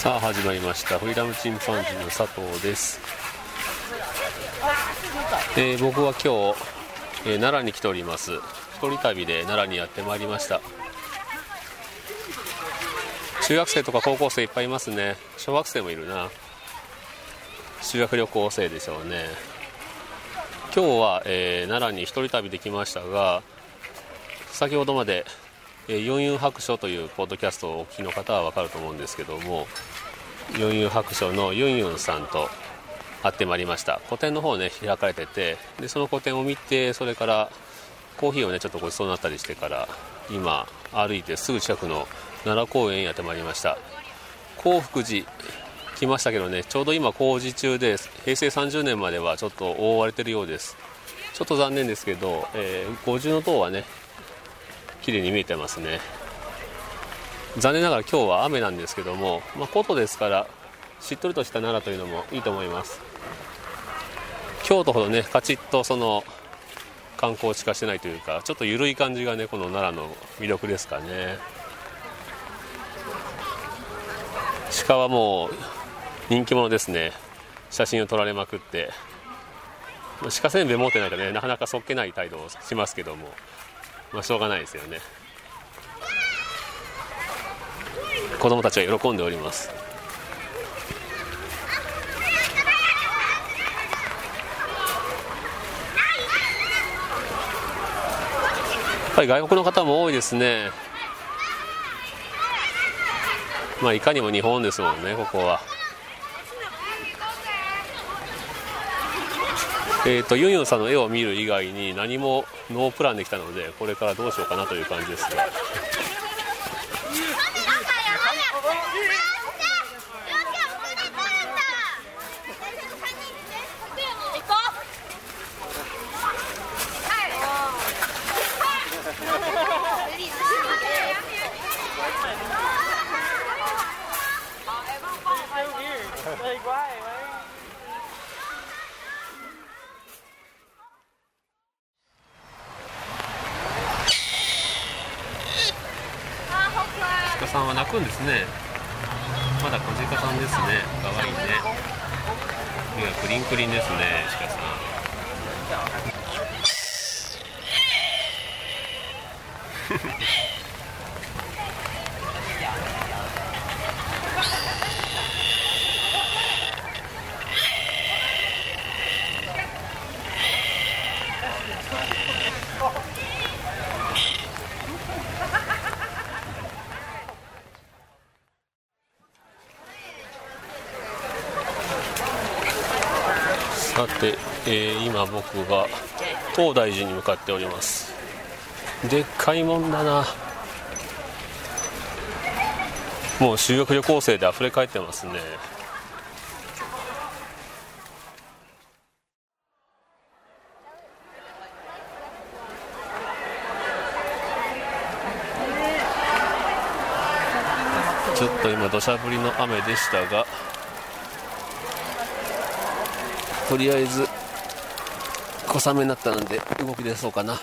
さあ始まりました。フリーダムチンパンジーの佐藤です、えー僕は今日、えー奈良に来ております。一人旅で奈良にやってまいりました。中学生とか高校生いっぱいいますね。小学生もいるな。修学旅行生でしょうね。今日は、えー奈良に一人旅できましたが先ほどまで四遊白書というポッドキャストをお聞きの方は分かると思うんですけども四遊白書のユンユンさんと会ってまいりました。個展の方ね開かれててでその個展を見てそれからコーヒーをねちょっとごちそうになったりしてから今歩いてすぐ近くの奈良公園にやってまいりました。興福寺来ましたけどねちょうど今工事中で平成30年まではちょっと覆われてるようです。ちょっと残念ですけど、えー五重塔はね綺麗に見えてますね。残念ながら今日は雨なんですけども、まあ、琴ですからしっとりとした奈良というのもいいと思います。京都ほどねカチッとその観光地化してないというかちょっと緩い感じがねこの奈良の魅力ですかね。鹿はもう人気者ですね。写真を撮られまくって。鹿せんべい持ってないとねなかなかそっけない態度をしますけども。まあしょうがないですよね。子供たちは喜んでおります。やっぱり外国の方も多いですね。まあいかにも日本ですもんねここは。えー、とユンユンさんの絵を見る以外に何もノープランできたのでこれからどうしようかなという感じですが鹿さんは泣くんですね。まだ小鹿さんですね。かわいいね。目がクリンクリンですね鹿さん。さて、えー今僕が東大寺に向かっております。でっかいもんだな。もう修学旅行生で溢れ返ってますね。ちょっと今土砂降りの雨でしたが。とりあえず小雨になったので動き出そうかな。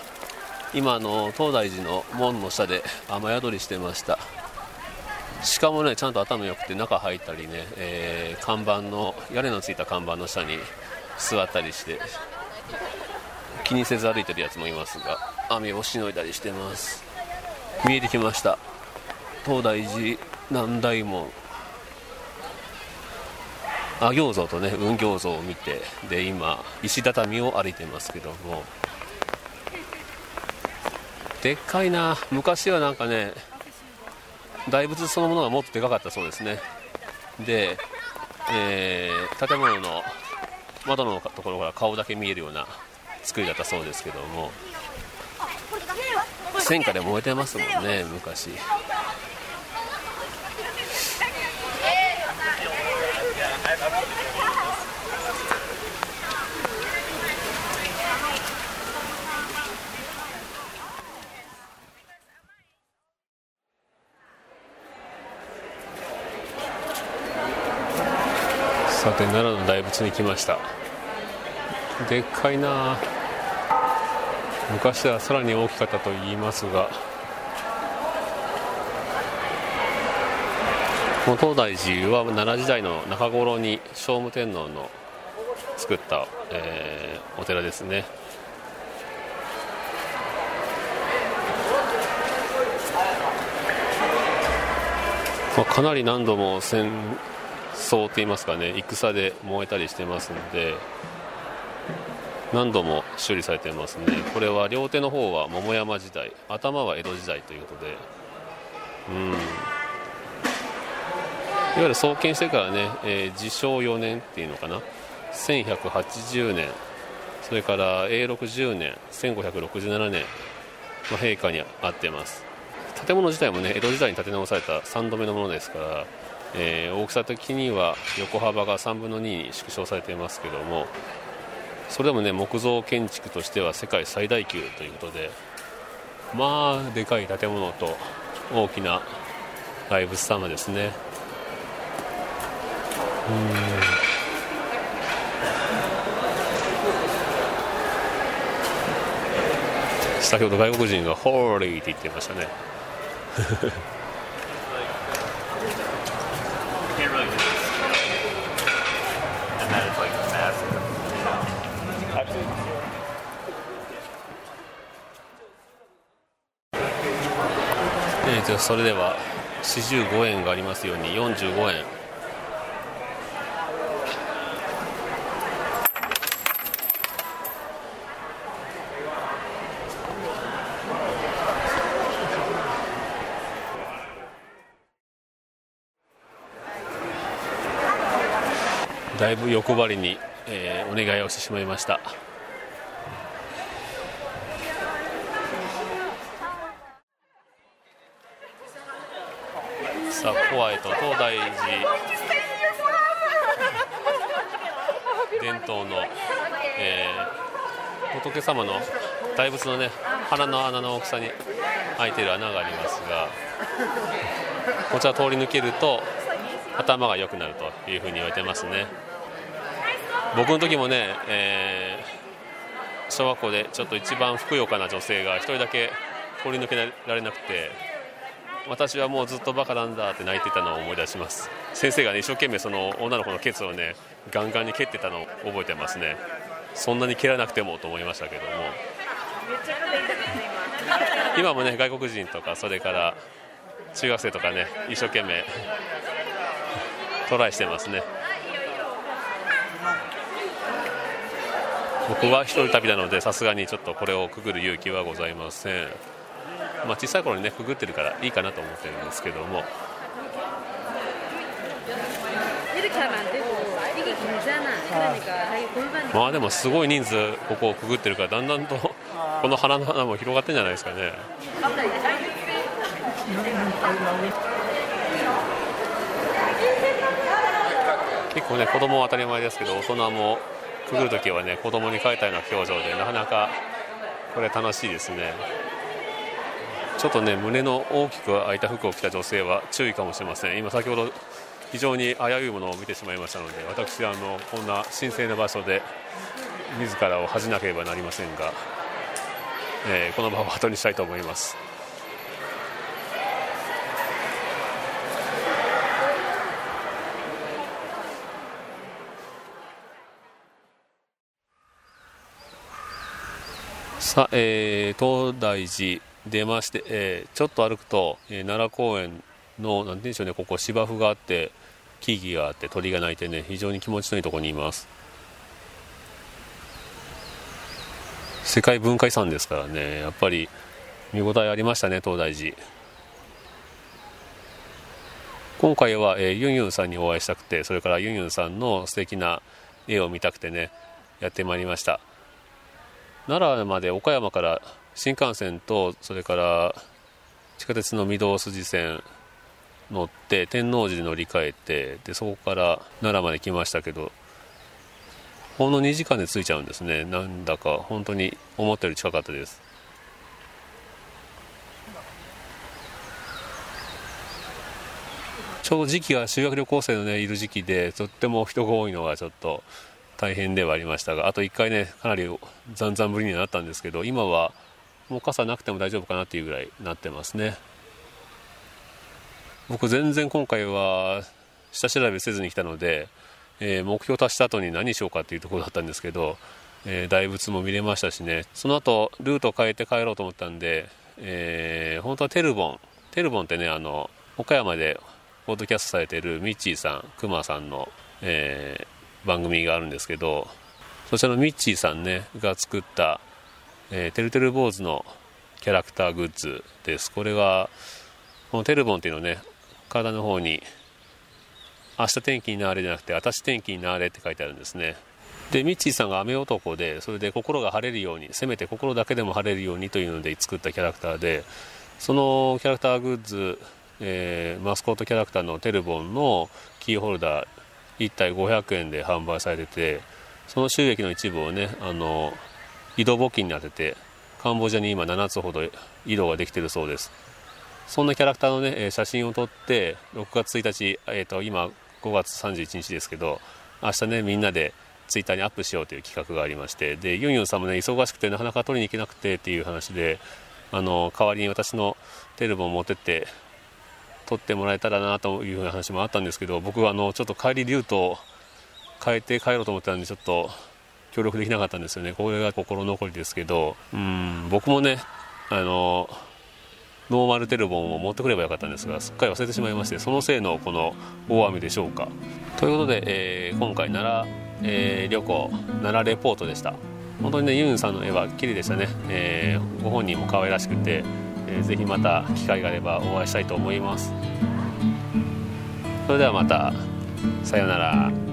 今の東大寺の門の下で雨宿りしてました。鹿もねちゃんと頭良くて中入ったりね、えー看板の屋根のついた看板の下に座ったりして気にせず歩いてるやつもいますが雨をしのいだりしてます。見えてきました。東大寺南大門。阿行像とね雲行像を見てで今石畳を歩いてますけども。でっかいな。昔はなんかね大仏そのものがもっとでかかったそうですね。で、えー建物の窓のところから顔だけ見えるような作りだったそうですけども。戦火で燃えてますもんね昔さて奈良の大仏に来ました。でっかいな。昔はさらに大きかったと言いますが。この東大寺は奈良時代の中頃に聖武天皇の作った、えー、お寺ですね、かなり何度も戦争といいますかね。戦で燃えたりしてますので何度も修理されてますね。これは両手の方は桃山時代頭は江戸時代ということでうん。いわゆる創建してからね、えー、自称4年っていうのかな。1180年それから永禄10年1567年の陛下にあってます。建物自体もね江戸時代に建て直された3度目のものですから、えー、大きさ的には横幅が3分の2に縮小されていますけどもそれでもね木造建築としては世界最大級ということでまあでかい建物と大きな大仏様ですね。先ほど外国人が「ホーリー」って言ってましたね。えー、とそれでは45円がありますように45円。だいぶ欲張りに、えー、お願いをしてしまいました。さあコアへと東大寺伝統の、えー、仏様の大仏のね鼻の穴の大きさに開いている穴がありますがこちら通り抜けると頭が良くなるというふうに言われてますね。僕の時もね、えー、小学校でちょっと一番ふくよかな女性が1人だけ通り抜けられなくて私はもうずっとバカなんだって泣いてたのを思い出します。先生がね一生懸命その女の子のケツをねガンガンに蹴ってたのを覚えてますね。そんなに蹴らなくてもと思いましたけども。今もね外国人とかそれから中学生とかね一生懸命トライしてますね。僕は一人旅なのでさすがにちょっとこれをくぐる勇気はございません、まあ、小さい頃にねくぐってるからいいかなと思ってるんですけども。まあでもすごい人数ここをくぐってるからだんだんとこの鼻の穴も広がってんじゃないですかね。結構ね子供は当たり前ですけど大人もくぐるときはね子供に描いたような表情でなかなかこれ楽しいですねちょっとね胸の大きく開いた服を着た女性は注意かもしれません。今先ほど非常に危ういものを見てしまいましたので私あのこんな神聖な場所で自らを恥じなければなりませんが、えー、この場を後にしたいと思います。さあ、えー、東大寺出まして、えー、ちょっと歩くと、えー、奈良公園の、なんて言うんでしょうね、ここ芝生があって、木々があって、鳥が鳴いてね、非常に気持ちのいいところにいます。世界文化遺産ですからね、やっぱり見応えありましたね、東大寺。今回は、えー、ユンユンさんにお会いしたくて、それからユンユンさんの素敵な絵を見たくてね、やってまいりました。奈良まで岡山から新幹線とそれから地下鉄の御堂筋線乗って天王寺で乗り換えてでそこから奈良まで来ましたけどほんの2時間で着いちゃうんですね。なんだか本当に思ったより近かったです。ちょうど時期が修学旅行生のねいる時期でとっても人が多いのがちょっと大変ではありましたがあと1回ねかなりざんざんぶりにはなったんですけど今はもう傘なくても大丈夫かなっていうぐらいなってますね。僕全然今回は下調べせずに来たので、えー、目標達した後に何しようかっていうところだったんですけど、えー、大仏も見れましたしね。その後ルートを変えて帰ろうと思ったんで、えー、本当はテルボンテルボンってねあの岡山でポッドキャストされてるミッチーさんクマさんの、えー、番組があるんですけどそちらのミッチーさんねが作った、えー、てるてる坊主のキャラクターグッズです。これはこのテルボンっていうのね体の方に明日天気になれじゃなくて私天気になれって書いてあるんですね。でミッチーさんが雨男でそれで心が晴れるようにせめて心だけでも晴れるようにというので作ったキャラクターでそのキャラクターグッズ、えー、マスコットキャラクターのテルボンのキーホルダー1体500円で販売されててその収益の一部をねあの移動募金に当ててカンボジアに今7つほど移動ができてるそうです。そんなキャラクターのね写真を撮って6月1日、えーと、今5月31日ですけど明日ねみんなでツイッターにアップしようという企画がありましてでユンユンさんもね忙しくてなかなか撮りに行けなくてっていう話であの代わりに私のテレビを持ってって撮ってもらえたらなというふうな話もあったんですけど僕はあのちょっと帰りルートを変えて帰ろうと思ってたんでちょっと協力できなかったんですよね。これが心残りですけどうん僕もねあのノーマルテルボンを持ってくればよかったんですがすっかり忘れてしまいましてそのせいのこの大雨でしょうか。ということで、えー、今回奈良、えー、旅行奈良レポートでした。本当にねユンさんの絵は綺麗でしたね、えー、ご本人も可愛らしくて、えー、ぜひまた機会があればお会いしたいと思います。それではまたさようなら。